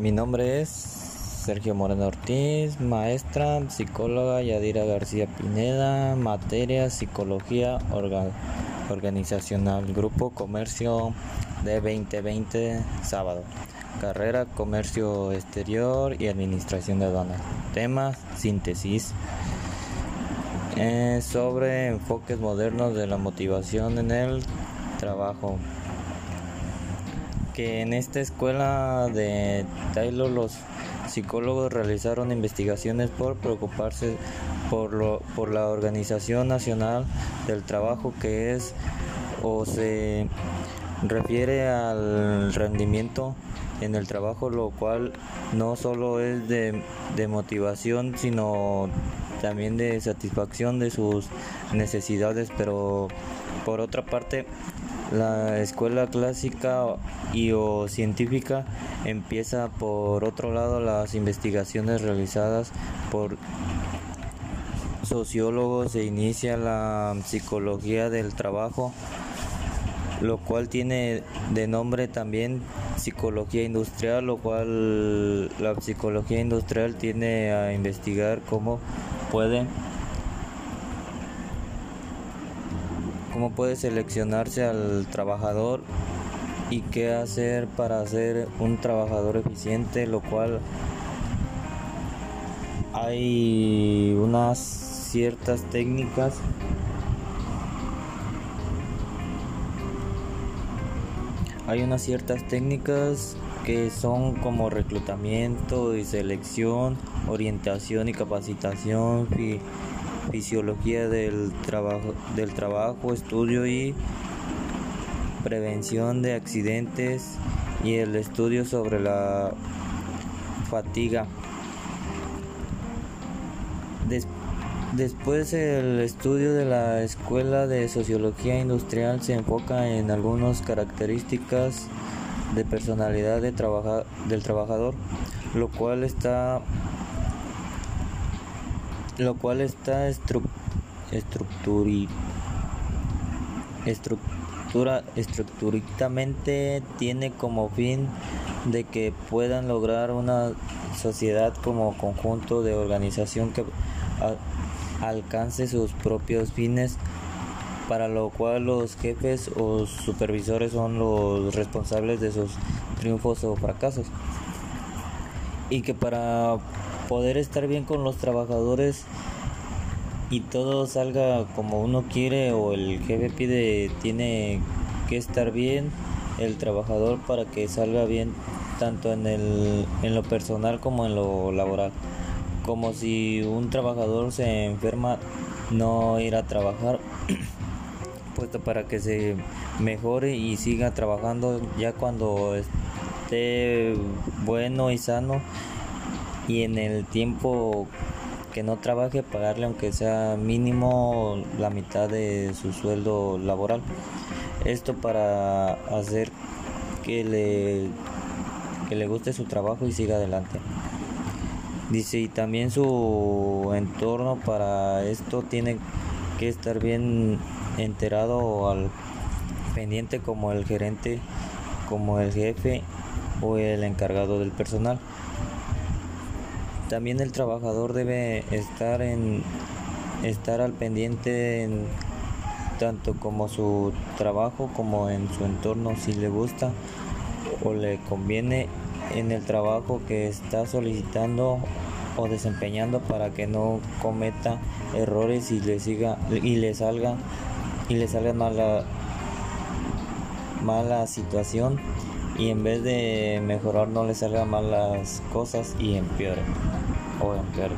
Mi nombre es Sergio Moreno Ortiz, maestra, psicóloga Yadira García Pineda, materia psicología organizacional, grupo comercio de 2020, sábado. Carrera comercio exterior y administración de aduanas. Tema síntesis. Eh, sobre enfoques modernos de la motivación en el trabajo que en esta escuela de Taylor los psicólogos realizaron investigaciones por preocuparse por, lo, por la Organización Nacional del Trabajo que es o se refiere al rendimiento en el trabajo, lo cual no solo es de, de motivación, sino también de satisfacción de sus necesidades, pero por otra parte la escuela clásica y o científica empieza por otro lado las investigaciones realizadas por sociólogos se inicia la psicología del trabajo lo cual tiene de nombre también psicología industrial, lo cual la psicología industrial tiene a investigar cómo puede cómo puede seleccionarse al trabajador y qué hacer para ser un trabajador eficiente, lo cual hay unas ciertas técnicas. Hay unas ciertas técnicas que son como reclutamiento y selección, orientación y capacitación, fisiología del trabajo, del trabajo, estudio y prevención de accidentes y el estudio sobre la fatiga. después el estudio de la Escuela de Sociología Industrial se enfoca en algunas características de personalidad de del trabajador, lo cual está lo cual está estructura estructuralmente tiene como fin de que puedan lograr una sociedad como conjunto de organización que alcance sus propios fines para lo cual los jefes o supervisores son los responsables de sus triunfos o fracasos. Y que para poder estar bien con los trabajadores y todo salga como uno quiere o el jefe pide, tiene que estar bien el trabajador para que salga bien tanto en, el, en lo personal como en lo laboral. Como si un trabajador se enferma, no ir a trabajar, puesto para que se mejore y siga trabajando ya cuando esté bueno y sano y en el tiempo que no trabaje pagarle aunque sea mínimo la mitad de su sueldo laboral. Esto para hacer que le, que le guste su trabajo y siga adelante. Dice, y también su entorno para esto tiene que estar bien enterado al pendiente como el gerente, como el jefe o el encargado del personal. También el trabajador debe estar en estar al pendiente en tanto como su trabajo como en su entorno si le gusta o le conviene en el trabajo que está solicitando o desempeñando para que no cometa errores y le siga y le salga y le salga mala mala situación y en vez de mejorar no le salgan mal las cosas y empeore o empeore.